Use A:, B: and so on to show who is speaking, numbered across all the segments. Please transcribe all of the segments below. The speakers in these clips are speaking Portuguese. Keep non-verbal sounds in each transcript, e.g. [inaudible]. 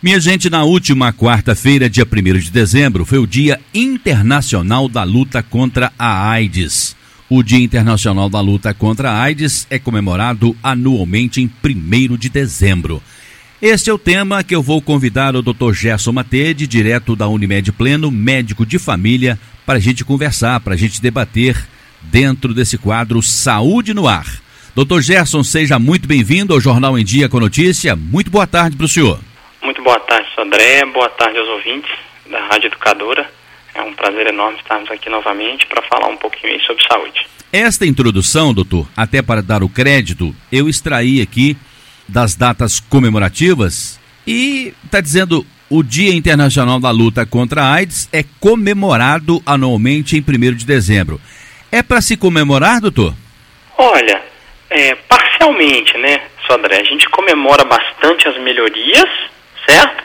A: Minha gente, na última quarta-feira, dia 1 de dezembro, foi o Dia Internacional da Luta contra a AIDS. O Dia Internacional da Luta contra a AIDS é comemorado anualmente em 1 de dezembro. Este é o tema que eu vou convidar o Dr. Gerson Matede, direto da Unimed Pleno, médico de família, para a gente conversar, para a gente debater dentro desse quadro Saúde no Ar. Dr. Gerson, seja muito bem-vindo ao Jornal em Dia com Notícia. Muito boa tarde para o senhor.
B: Muito boa tarde, André. Boa tarde aos ouvintes da Rádio Educadora. É um prazer enorme estarmos aqui novamente para falar um pouquinho sobre saúde.
A: Esta introdução, doutor, até para dar o crédito, eu extraí aqui das datas comemorativas e está dizendo o Dia Internacional da Luta contra a AIDS é comemorado anualmente em 1 de dezembro. É para se comemorar, doutor?
B: Olha, é, parcialmente, né, Sodré? A gente comemora bastante as melhorias, certo?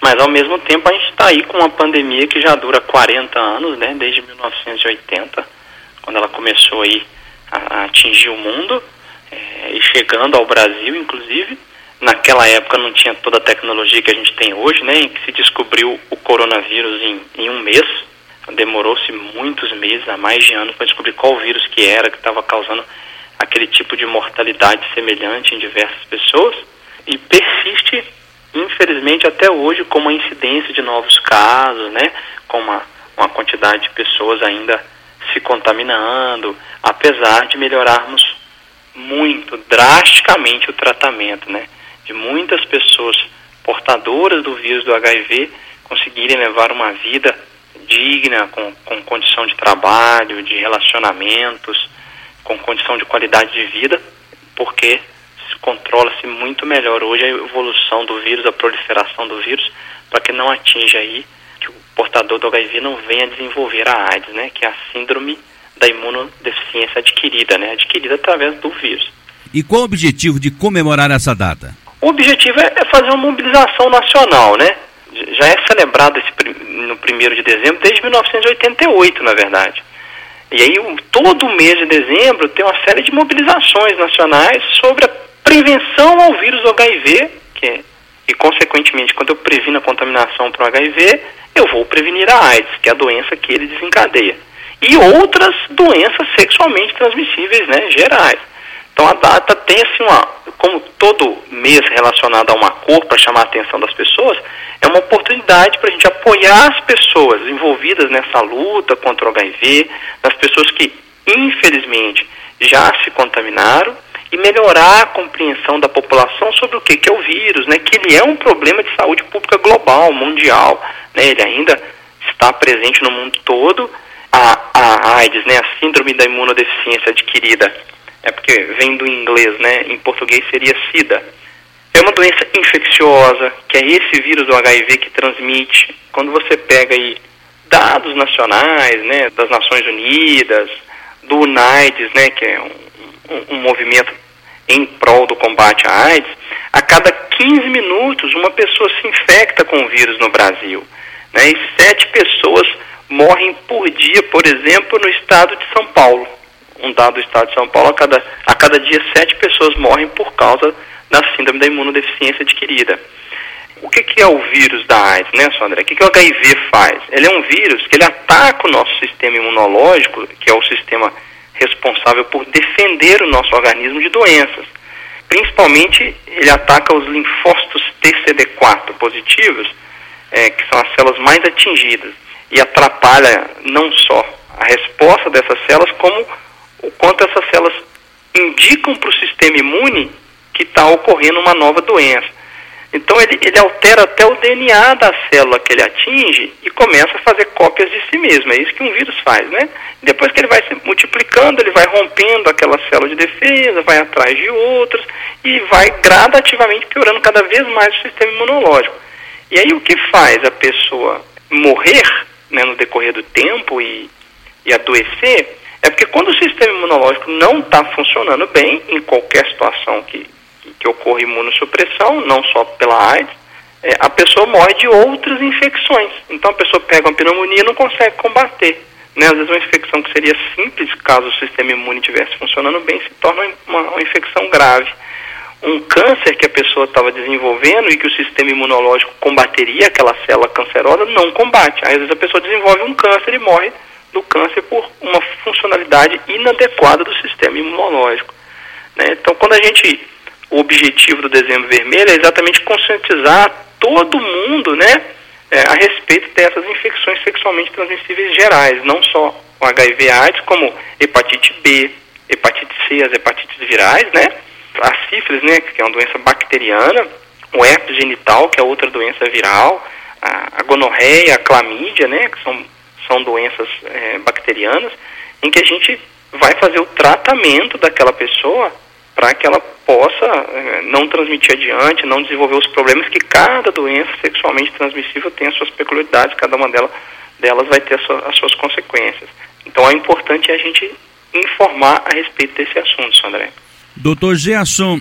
B: Mas ao mesmo tempo a gente está aí com uma pandemia que já dura 40 anos, né? Desde 1980, quando ela começou aí a, a atingir o mundo é, e chegando ao Brasil, inclusive. Naquela época não tinha toda a tecnologia que a gente tem hoje, né? Em que se descobriu o coronavírus em, em um mês. Demorou-se muitos meses, há mais de anos, para descobrir qual vírus que era que estava causando aquele tipo de mortalidade semelhante em diversas pessoas e persiste, infelizmente, até hoje com uma incidência de novos casos, né? Com uma, uma quantidade de pessoas ainda se contaminando, apesar de melhorarmos muito, drasticamente o tratamento, né? De muitas pessoas portadoras do vírus do HIV conseguirem levar uma vida digna, com, com condição de trabalho, de relacionamentos, com condição de qualidade de vida, porque controla-se muito melhor hoje a evolução do vírus, a proliferação do vírus, para que não atinja aí que o portador do HIV não venha desenvolver a AIDS, né, que é a síndrome da imunodeficiência adquirida, né, adquirida através do vírus.
A: E qual o objetivo de comemorar essa data?
B: O objetivo é, é fazer uma mobilização nacional, né? Já é celebrado esse, no primeiro de dezembro desde 1988, na verdade. E aí, todo mês de dezembro tem uma série de mobilizações nacionais sobre a prevenção ao vírus HIV, que é, e consequentemente, quando eu previno a contaminação para o HIV, eu vou prevenir a AIDS, que é a doença que ele desencadeia. E outras doenças sexualmente transmissíveis, né, gerais. Então a data tem assim uma, como todo mês relacionado a uma cor para chamar a atenção das pessoas, é uma oportunidade para a gente apoiar as pessoas envolvidas nessa luta contra o HIV, as pessoas que infelizmente já se contaminaram e melhorar a compreensão da população sobre o que, que é o vírus, né? Que ele é um problema de saúde pública global, mundial, né? Ele ainda está presente no mundo todo. A, a AIDS, né? A síndrome da imunodeficiência adquirida é porque vem do inglês, né? Em português seria SIDA. É uma doença infecciosa, que é esse vírus do HIV que transmite. Quando você pega aí dados nacionais, né, das Nações Unidas, do UNAIDS, né, que é um, um, um movimento em prol do combate à AIDS, a cada 15 minutos uma pessoa se infecta com o vírus no Brasil. Né, e sete pessoas morrem por dia, por exemplo, no estado de São Paulo um dado do estado de São Paulo, a cada, a cada dia sete pessoas morrem por causa da síndrome da imunodeficiência adquirida. O que, que é o vírus da AIDS, né, Sandra? O que, que o HIV faz? Ele é um vírus que ele ataca o nosso sistema imunológico, que é o sistema responsável por defender o nosso organismo de doenças. Principalmente, ele ataca os linfócitos TCD4 positivos, é, que são as células mais atingidas, e atrapalha não só a resposta dessas células, como o quanto essas células indicam para o sistema imune que está ocorrendo uma nova doença. Então ele, ele altera até o DNA da célula que ele atinge e começa a fazer cópias de si mesmo. É isso que um vírus faz, né? Depois que ele vai se multiplicando, ele vai rompendo aquela célula de defesa, vai atrás de outras e vai gradativamente piorando cada vez mais o sistema imunológico. E aí o que faz a pessoa morrer né, no decorrer do tempo e, e adoecer é porque quando o sistema imunológico não está funcionando bem, em qualquer situação que, que ocorra imunossupressão, não só pela AIDS, é, a pessoa morre de outras infecções. Então a pessoa pega uma pneumonia e não consegue combater. Né? Às vezes uma infecção que seria simples, caso o sistema imune estivesse funcionando bem, se torna uma, uma infecção grave. um câncer que a pessoa estava desenvolvendo e que o sistema imunológico combateria aquela célula cancerosa, não combate. Às vezes a pessoa desenvolve um câncer e morre do câncer por uma funcionalidade inadequada do sistema imunológico. Né? Então, quando a gente, o objetivo do dezembro vermelho é exatamente conscientizar todo mundo, né, é, a respeito dessas infecções sexualmente transmissíveis gerais, não só o HIV/AIDS, como hepatite B, hepatite C, as hepatites virais, né, a sífilis, né, que é uma doença bacteriana, o herpes genital, que é outra doença viral, a, a gonorreia, a clamídia, né, que são, são doenças é, bacterianas, em que a gente vai fazer o tratamento daquela pessoa para que ela possa é, não transmitir adiante, não desenvolver os problemas que cada doença sexualmente transmissível tem as suas peculiaridades, cada uma delas, delas vai ter as suas, as suas consequências. Então, é importante a gente informar a respeito desse assunto, André.
A: Doutor Gerson,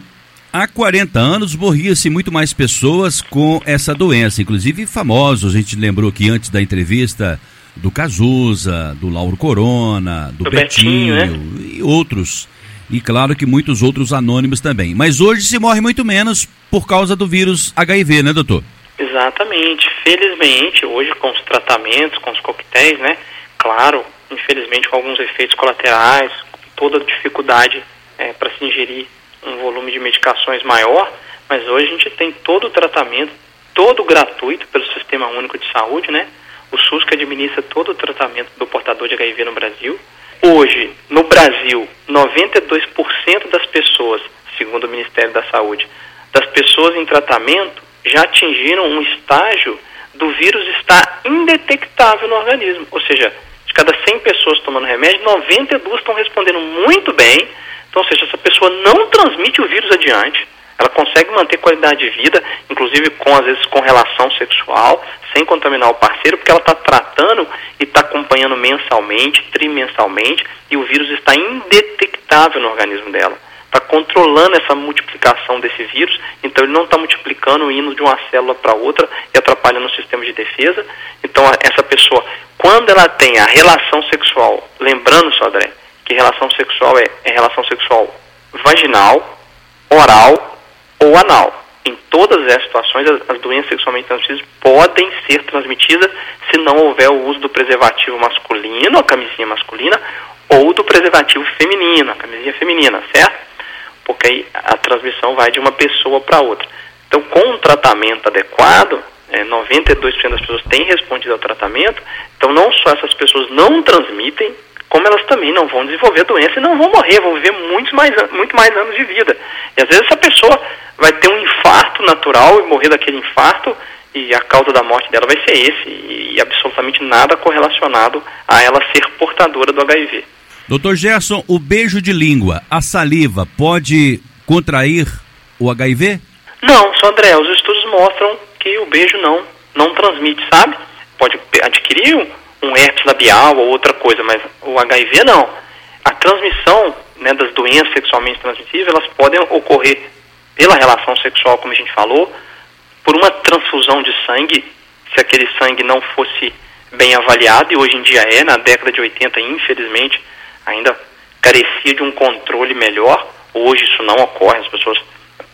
A: há 40 anos morria-se muito mais pessoas com essa doença, inclusive famosos. A gente lembrou aqui antes da entrevista do Cazuza, do Lauro Corona, do, do Betinho, Betinho né? e outros. E claro que muitos outros anônimos também. Mas hoje se morre muito menos por causa do vírus HIV, né, doutor?
B: Exatamente. Felizmente, hoje com os tratamentos, com os coquetéis, né? Claro, infelizmente com alguns efeitos colaterais, toda a dificuldade é, para se ingerir um volume de medicações maior, mas hoje a gente tem todo o tratamento, todo gratuito pelo Sistema Único de Saúde, né? O SUS que administra todo o tratamento do portador de HIV no Brasil. Hoje, no Brasil, 92% das pessoas, segundo o Ministério da Saúde, das pessoas em tratamento já atingiram um estágio do vírus estar indetectável no organismo. Ou seja, de cada 100 pessoas tomando remédio, 92 estão respondendo muito bem, então, ou seja, essa pessoa não transmite o vírus adiante, ela consegue manter qualidade de vida, inclusive com, às vezes, com relação sexual, sem contaminar o parceiro, porque ela está tratando e está acompanhando mensalmente, trimensalmente, e o vírus está indetectável no organismo dela. Está controlando essa multiplicação desse vírus, então ele não está multiplicando, indo de uma célula para outra e atrapalhando o sistema de defesa. Então, essa pessoa, quando ela tem a relação sexual, lembrando, só André, que relação sexual é, é relação sexual vaginal, oral ou anal. Em todas essas situações, as, as doenças sexualmente transmissíveis podem ser transmitidas se não houver o uso do preservativo masculino, a camisinha masculina, ou do preservativo feminino, a camisinha feminina, certo? Porque aí a transmissão vai de uma pessoa para outra. Então, com um tratamento adequado, é, 92% das pessoas têm respondido ao tratamento, então não só essas pessoas não transmitem, como elas também não vão desenvolver doença e não vão morrer, vão viver muito mais, muito mais anos de vida. E às vezes essa pessoa vai ter um infarto natural e morrer daquele infarto e a causa da morte dela vai ser esse e, e absolutamente nada correlacionado a ela ser portadora do HIV.
A: Doutor Gerson, o beijo de língua, a saliva, pode contrair o HIV?
B: Não, só André, os estudos mostram que o beijo não, não transmite, sabe? Pode adquirir um herpes labial ou outra coisa, mas o HIV não. A transmissão né, das doenças sexualmente transmissíveis, elas podem ocorrer pela relação sexual, como a gente falou, por uma transfusão de sangue, se aquele sangue não fosse bem avaliado, e hoje em dia é, na década de 80, infelizmente, ainda carecia de um controle melhor. Hoje isso não ocorre, as pessoas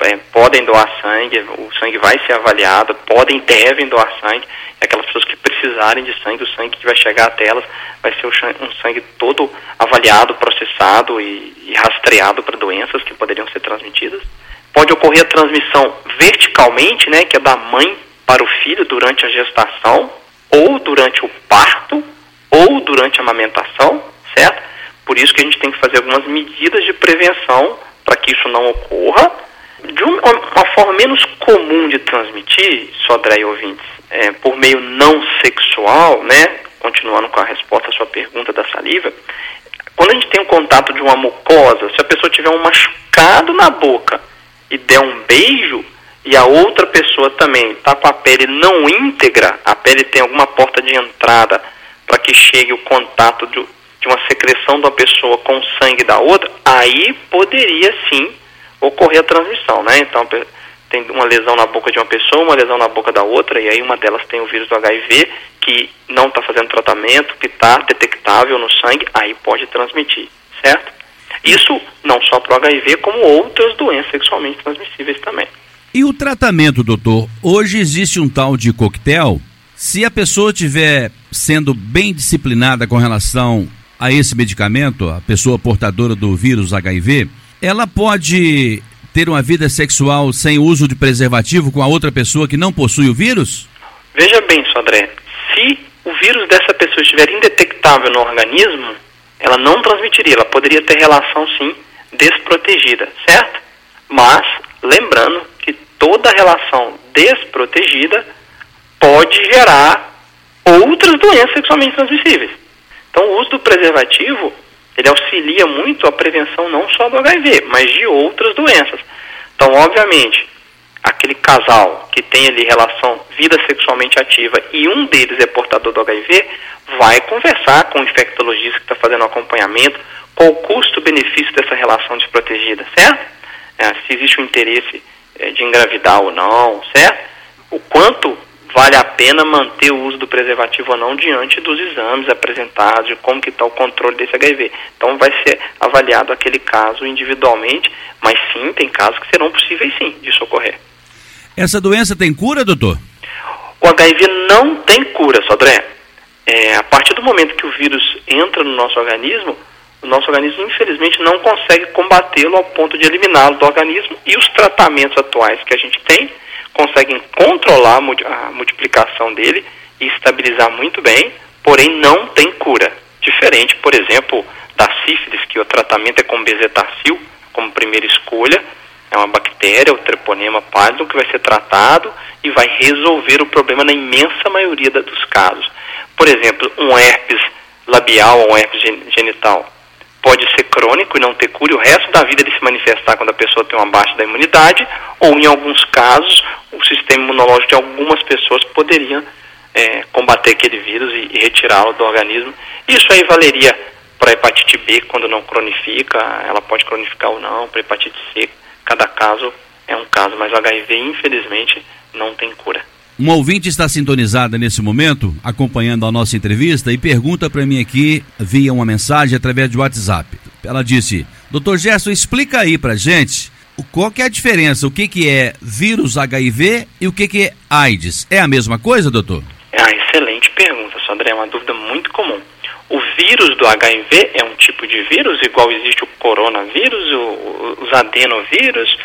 B: é, podem doar sangue, o sangue vai ser avaliado, podem, devem doar sangue, aquelas pessoas que precisarem de sangue, o sangue que vai chegar até elas vai ser um sangue todo avaliado, processado e, e rastreado para doenças que poderiam ser transmitidas. Pode ocorrer a transmissão verticalmente, né, que é da mãe para o filho durante a gestação, ou durante o parto, ou durante a amamentação, certo? Por isso que a gente tem que fazer algumas medidas de prevenção para que isso não ocorra. De uma, forma menos comum de transmitir, Sodré e ouvintes, é, por meio não sexual, né? Continuando com a resposta à sua pergunta da saliva, quando a gente tem um contato de uma mucosa, se a pessoa tiver um machucado na boca e der um beijo, e a outra pessoa também está com a pele não íntegra, a pele tem alguma porta de entrada para que chegue o contato de, de uma secreção de uma pessoa com o sangue da outra, aí poderia sim ocorrer a transmissão, né? Então tem uma lesão na boca de uma pessoa, uma lesão na boca da outra, e aí uma delas tem o vírus do HIV, que não está fazendo tratamento, que está detectável no sangue, aí pode transmitir, certo? Isso não só para o HIV, como outras doenças sexualmente transmissíveis também.
A: E o tratamento, doutor? Hoje existe um tal de coquetel. Se a pessoa estiver sendo bem disciplinada com relação a esse medicamento, a pessoa portadora do vírus HIV, ela pode ter uma vida sexual sem uso de preservativo com a outra pessoa que não possui o vírus?
B: Veja bem, Sodré, se o vírus dessa pessoa estiver indetectável no organismo, ela não transmitiria, ela poderia ter relação sim desprotegida, certo? Mas, lembrando que toda relação desprotegida pode gerar outras doenças sexualmente transmissíveis. Então, o uso do preservativo, ele auxilia muito a prevenção não só do HIV, mas de outras doenças. Então, obviamente, aquele casal que tem ali relação vida sexualmente ativa e um deles é portador do HIV, vai conversar com o infectologista que está fazendo o acompanhamento, qual o custo-benefício dessa relação desprotegida, certo? É, se existe um interesse é, de engravidar ou não, certo? O quanto vale a pena manter o uso do preservativo ou não diante dos exames apresentados, de como que está o controle desse HIV. Então vai ser avaliado aquele caso individualmente, mas sim, tem casos que serão possíveis sim de socorrer.
A: Essa doença tem cura, doutor?
B: O HIV não tem cura, Sodré. É, a partir do momento que o vírus entra no nosso organismo, o nosso organismo infelizmente não consegue combatê-lo ao ponto de eliminá-lo do organismo e os tratamentos atuais que a gente tem conseguem controlar a multiplicação dele e estabilizar muito bem, porém não tem cura. Diferente, por exemplo, da sífilis, que o tratamento é com bezetacil como primeira escolha, é uma bactéria, o treponema pallidum, que vai ser tratado e vai resolver o problema na imensa maioria dos casos. Por exemplo, um herpes labial ou um herpes genital crônico e não ter cura, e o resto da vida ele se manifestar quando a pessoa tem uma baixa da imunidade, ou em alguns casos, o sistema imunológico de algumas pessoas poderia é, combater aquele vírus e, e retirá-lo do organismo. Isso aí valeria para hepatite B, quando não cronifica, ela pode cronificar ou não, para hepatite C, cada caso é um caso, mas o HIV, infelizmente, não tem cura.
A: Uma ouvinte está sintonizada nesse momento, acompanhando a nossa entrevista, e pergunta para mim aqui, via uma mensagem através de WhatsApp. Ela disse: Doutor Gerson, explica aí para gente qual que é a diferença, o que, que é vírus HIV e o que, que é AIDS. É a mesma coisa, doutor?
B: Ah, excelente pergunta, Sandré, é uma dúvida muito comum. O vírus do HIV é um tipo de vírus, igual existe o coronavírus, o, os adenovírus,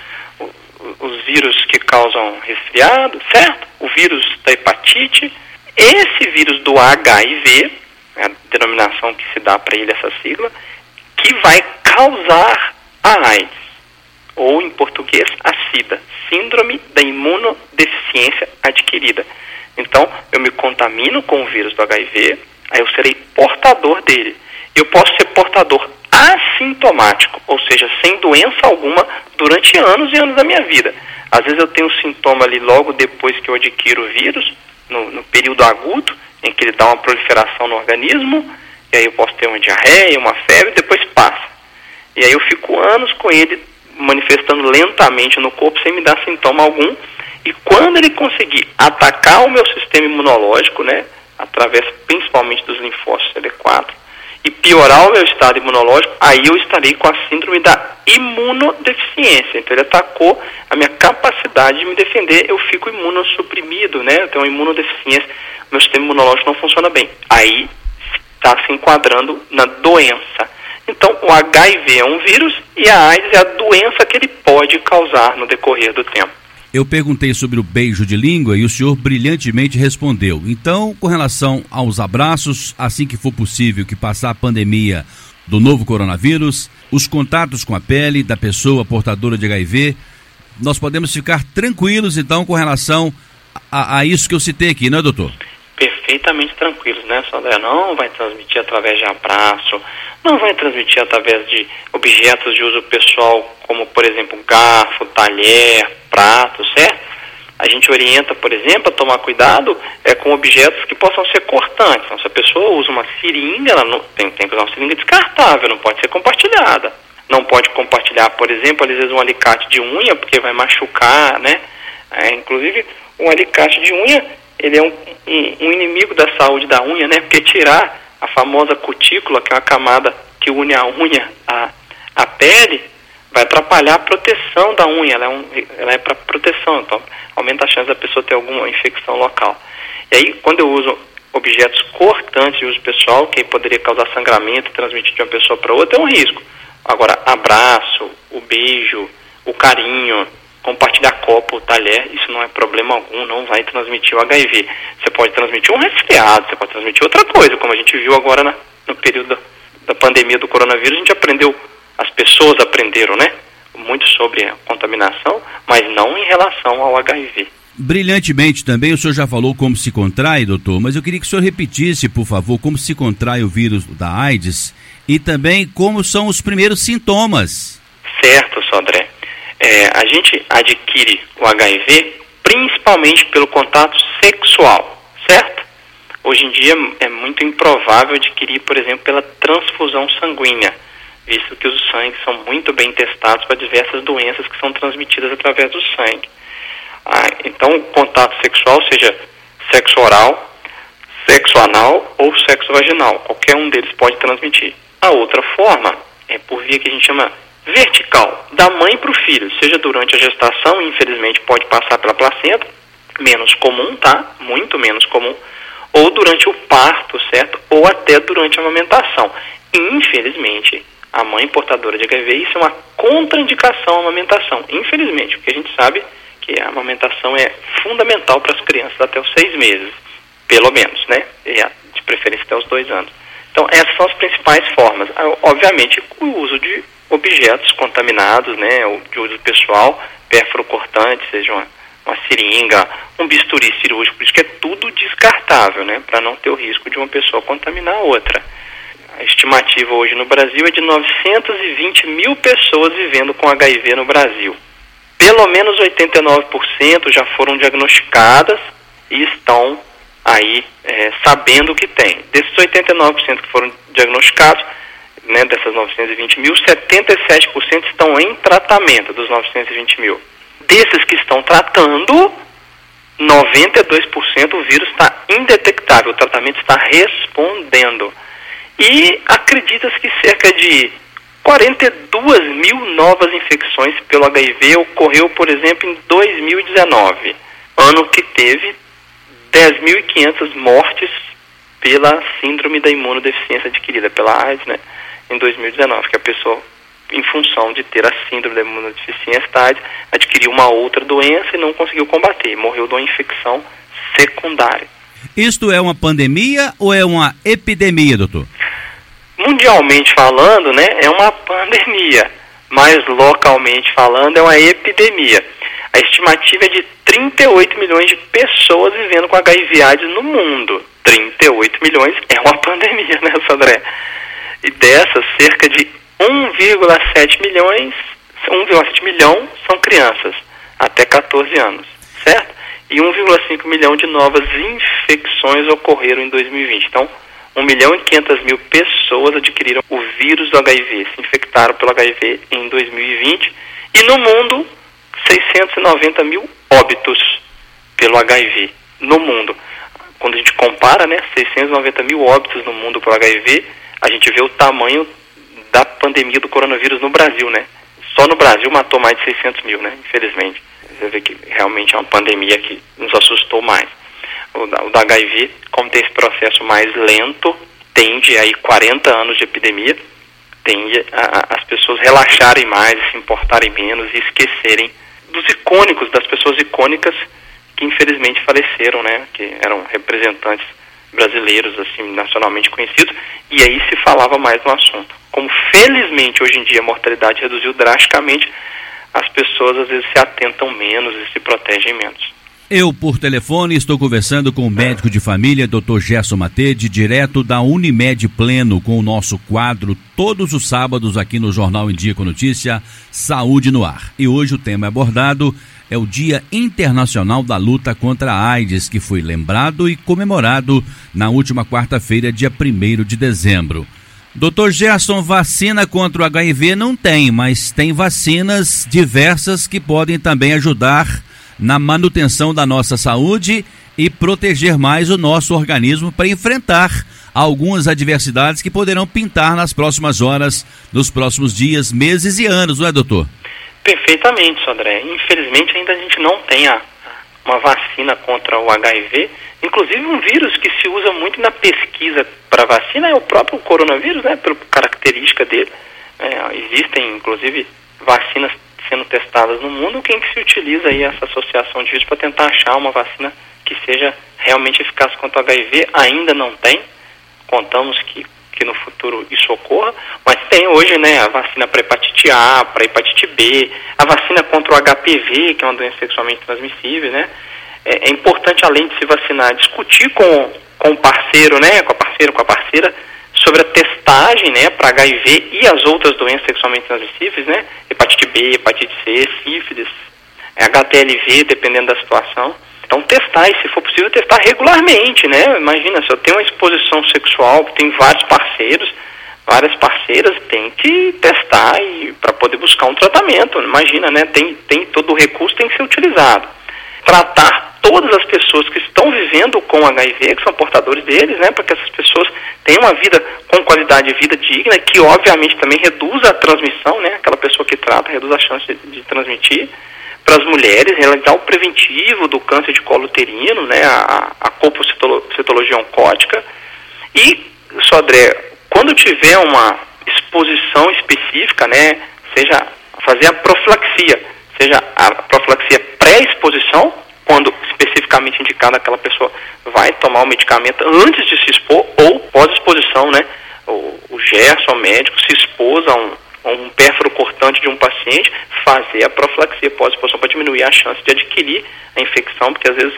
B: os vírus que causam resfriado, certo? O vírus da hepatite. Esse vírus do HIV, é a denominação que se dá para ele essa sigla, que vai causar a AIDS, ou em português, a SIDA, Síndrome da Imunodeficiência Adquirida. Então, eu me contamino com o vírus do HIV, aí eu serei portador dele. Eu posso ser portador assintomático, ou seja, sem doença alguma durante anos e anos da minha vida. Às vezes eu tenho um sintoma ali logo depois que eu adquiro o vírus, no, no período agudo, em que ele dá uma proliferação no organismo, e aí eu posso ter uma diarreia, uma febre, depois passa. E aí eu fico anos com ele manifestando lentamente no corpo sem me dar sintoma algum. E quando ele conseguir atacar o meu sistema imunológico, né, através principalmente dos linfócitos CD4, e piorar o meu estado imunológico, aí eu estarei com a síndrome da imunodeficiência. Então ele atacou a minha capacidade de me defender, eu fico imunossuprimido, né? Eu tenho uma imunodeficiência, meu sistema imunológico não funciona bem. Aí está se enquadrando na doença. Então o HIV é um vírus e a AIDS é a doença que ele pode causar no decorrer do tempo.
A: Eu perguntei sobre o beijo de língua e o senhor brilhantemente respondeu. Então, com relação aos abraços, assim que for possível que passar a pandemia do novo coronavírus, os contatos com a pele da pessoa portadora de HIV, nós podemos ficar tranquilos então com relação a, a isso que eu citei aqui, não é, doutor?
B: Perfeitamente tranquilos, né, Sandra? Não vai transmitir através de abraço, não vai transmitir através de objetos de uso pessoal, como por exemplo garfo, talher, prato, certo? A gente orienta, por exemplo, a tomar cuidado é, com objetos que possam ser cortantes. Então, se a pessoa usa uma seringa, ela não, tem, tem que usar uma seringa descartável, não pode ser compartilhada. Não pode compartilhar, por exemplo, às vezes um alicate de unha, porque vai machucar, né? É, inclusive, um alicate de unha, ele é um, um, um inimigo da saúde da unha, né? Porque tirar a famosa cutícula, que é uma camada que une a unha à, à pele, vai atrapalhar a proteção da unha, ela é, um, ela é para proteção, então aumenta a chance da pessoa ter alguma infecção local. E aí, quando eu uso objetos cortantes de uso pessoal, que poderia causar sangramento e transmitir de uma pessoa para outra, é um risco. Agora, abraço, o beijo, o carinho, compartilhar copo, talher, isso não é problema algum, não vai transmitir o HIV. Você pode transmitir um resfriado, você pode transmitir outra coisa, como a gente viu agora na, no período da, pandemia do coronavírus, a gente aprendeu, as pessoas aprenderam, né? Muito sobre a contaminação, mas não em relação ao HIV.
A: Brilhantemente também, o senhor já falou como se contrai, doutor, mas eu queria que o senhor repetisse, por favor, como se contrai o vírus da AIDS e também como são os primeiros sintomas.
B: Certo, Sodré. É, a gente adquire o HIV principalmente pelo contato sexual, certo? Hoje em dia é muito improvável adquirir, por exemplo, pela transfusão sanguínea, visto que os sangues são muito bem testados para diversas doenças que são transmitidas através do sangue. Ah, então, contato sexual, seja sexo oral, sexo anal ou sexo vaginal, qualquer um deles pode transmitir. A outra forma é por via que a gente chama vertical, da mãe para o filho, seja durante a gestação, infelizmente pode passar pela placenta, menos comum, tá? Muito menos comum, ou durante o parto, certo? Ou até durante a amamentação. Infelizmente, a mãe portadora de HIV, isso é uma contraindicação à amamentação. Infelizmente, porque a gente sabe que a amamentação é fundamental para as crianças até os seis meses, pelo menos, né? De preferência até os dois anos. Então, essas são as principais formas. Ah, obviamente, o uso de objetos contaminados, né, de uso pessoal, cortante, seja uma, uma seringa, um bisturi cirúrgico, por isso que é tudo descartável, né, para não ter o risco de uma pessoa contaminar a outra. A estimativa hoje no Brasil é de 920 mil pessoas vivendo com HIV no Brasil pelo menos 89% já foram diagnosticadas e estão aí é, sabendo que tem. Desses 89% que foram diagnosticados, né, dessas 920 mil, 77% estão em tratamento dos 920 mil. Desses que estão tratando, 92% o vírus está indetectável, o tratamento está respondendo. E acredita-se que cerca de 42 mil novas infecções pelo HIV ocorreu, por exemplo, em 2019, ano que teve 10.500 mortes pela síndrome da imunodeficiência adquirida pela AIDS, né, em 2019, que a pessoa, em função de ter a síndrome da imunodeficiência adquiriu uma outra doença e não conseguiu combater, morreu de uma infecção secundária.
A: Isto é uma pandemia ou é uma epidemia, doutor?
B: mundialmente falando, né, é uma pandemia, mas localmente falando é uma epidemia. A estimativa é de 38 milhões de pessoas vivendo com HIV AIDS no mundo. 38 milhões é uma [laughs] pandemia, né, Sandré? E dessas, cerca de 1,7 milhões, 1,7 milhão são crianças até 14 anos, certo? E 1,5 milhão de novas infecções ocorreram em 2020. Então, 1 milhão e 500 mil pessoas adquiriram o vírus do HIV, se infectaram pelo HIV em 2020. E no mundo, 690 mil óbitos pelo HIV no mundo. Quando a gente compara, né, 690 mil óbitos no mundo pelo HIV, a gente vê o tamanho da pandemia do coronavírus no Brasil, né? Só no Brasil matou mais de 600 mil, né? Infelizmente. Você vê que realmente é uma pandemia que nos assustou mais o da, o da HIV, como tem esse processo mais lento, tende aí 40 anos de epidemia, tende a, a, as pessoas relaxarem mais, se importarem menos e esquecerem dos icônicos, das pessoas icônicas que infelizmente faleceram, né, que eram representantes brasileiros, assim, nacionalmente conhecidos, e aí se falava mais no assunto. Como felizmente hoje em dia a mortalidade reduziu drasticamente, as pessoas às vezes se atentam menos e se protegem menos.
A: Eu, por telefone, estou conversando com o médico de família, Dr. Gerson Matede, direto da Unimed Pleno, com o nosso quadro todos os sábados aqui no Jornal em Dia com Notícia, Saúde no Ar. E hoje o tema abordado é o Dia Internacional da Luta contra a AIDS, que foi lembrado e comemorado na última quarta-feira, dia 1 de dezembro. Doutor Gerson, vacina contra o HIV não tem, mas tem vacinas diversas que podem também ajudar na manutenção da nossa saúde e proteger mais o nosso organismo para enfrentar algumas adversidades que poderão pintar nas próximas horas, nos próximos dias, meses e anos, não é, doutor?
B: Perfeitamente, Sodré. Infelizmente ainda a gente não tem a, uma vacina contra o HIV. Inclusive um vírus que se usa muito na pesquisa para vacina é o próprio coronavírus, né? Por característica dele. É, existem, inclusive, vacinas sendo testadas no mundo, quem que se utiliza aí essa associação de vírus para tentar achar uma vacina que seja realmente eficaz contra o HIV, ainda não tem. Contamos que, que no futuro isso ocorra, mas tem hoje né, a vacina para hepatite A, para hepatite B, a vacina contra o HPV, que é uma doença sexualmente transmissível, né? É, é importante, além de se vacinar, discutir com, com o parceiro, né, com a parceira, com a parceira, sobre a testagem, né, para HIV e as outras doenças sexualmente transmissíveis, né, hepatite B, hepatite C, sífilis, HTLV, dependendo da situação. Então testar, e se for possível testar regularmente, né? Imagina, se eu tenho uma exposição sexual, tem vários parceiros, várias parceiras, tem que testar e para poder buscar um tratamento. Imagina, né? Tem, tem todo o recurso tem que ser utilizado. Tratar todas as pessoas que estão vivendo com HIV, que são portadores deles, né? Para que essas pessoas tenham uma vida com qualidade de vida digna, que obviamente também reduz a transmissão, né? Aquela pessoa que trata reduz a chance de, de transmitir para as mulheres, realizar o preventivo do câncer de colo uterino, né, a, a colpocitologia oncótica. E, Sodré, quando tiver uma exposição específica, né, seja fazer a profilaxia, seja a profilaxia pré-exposição, quando especificamente indicada aquela pessoa vai tomar o medicamento antes de se expor, ou pós-exposição, né, o, o Gerson, o médico, se expôs a um, um pérfuro cortante de um paciente, fazer a profilaxia pós-exposição para diminuir a chance de adquirir a infecção, porque às vezes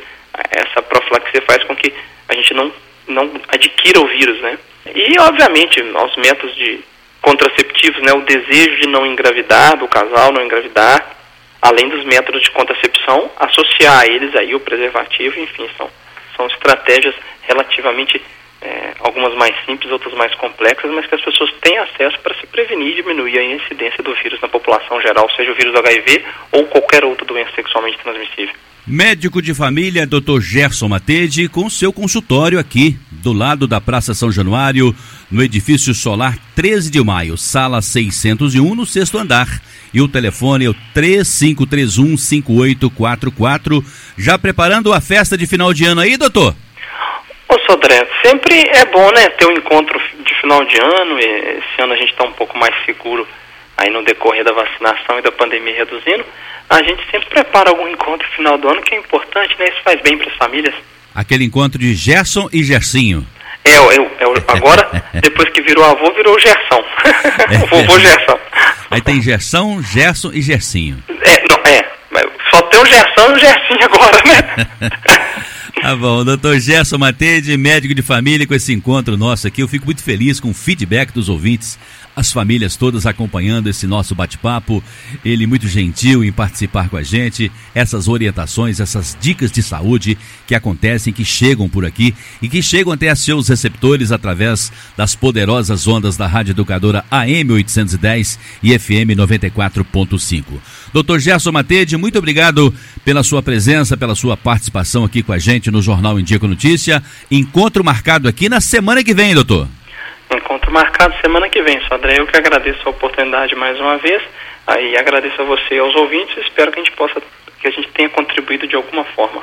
B: essa profilaxia faz com que a gente não, não adquira o vírus, né? E, obviamente, os métodos de contraceptivos, né, o desejo de não engravidar, do casal não engravidar, além dos métodos de contracepção, associar a eles aí o preservativo, enfim, são, são estratégias relativamente é, algumas mais simples, outras mais complexas, mas que as pessoas têm acesso para se prevenir e diminuir a incidência do vírus na população geral, seja o vírus do HIV ou qualquer outra doença sexualmente transmissível.
A: Médico de família, Dr. Gerson Matede, com seu consultório aqui, do lado da Praça São Januário, no edifício solar 13 de maio, sala 601, no sexto andar. E o telefone é o 3531-5844. Já preparando a festa de final de ano aí, doutor?
B: Sodré, sempre é bom, né, ter um encontro de final de ano, esse ano a gente está um pouco mais seguro aí no decorrer da vacinação e da pandemia reduzindo, a gente sempre prepara algum encontro no final do ano que é importante, né, isso faz bem para as famílias.
A: Aquele encontro de Gerson e Gersinho.
B: É, é, é agora, [laughs] depois que virou avô, virou o Gerson. o [laughs] vovô Gerson.
A: Aí tem Gerson, Gerson e Gersinho.
B: É, não, é, só tem o Gerson e o Gersinho agora, né? [laughs]
A: Tá bom, doutor Gerson Matede, médico de família, com esse encontro nosso aqui, eu fico muito feliz com o feedback dos ouvintes as famílias todas acompanhando esse nosso bate-papo. Ele muito gentil em participar com a gente, essas orientações, essas dicas de saúde que acontecem, que chegam por aqui e que chegam até a seus receptores através das poderosas ondas da Rádio Educadora AM 810 e FM 94.5. Doutor Gerson Matede, muito obrigado pela sua presença, pela sua participação aqui com a gente no Jornal Indico Notícia. Encontro marcado aqui na semana que vem, doutor.
B: Encontro marcado semana que vem, Sodré. Eu que agradeço a oportunidade mais uma vez. Aí agradeço a você e aos ouvintes. Espero que a gente possa, que a gente tenha contribuído de alguma forma.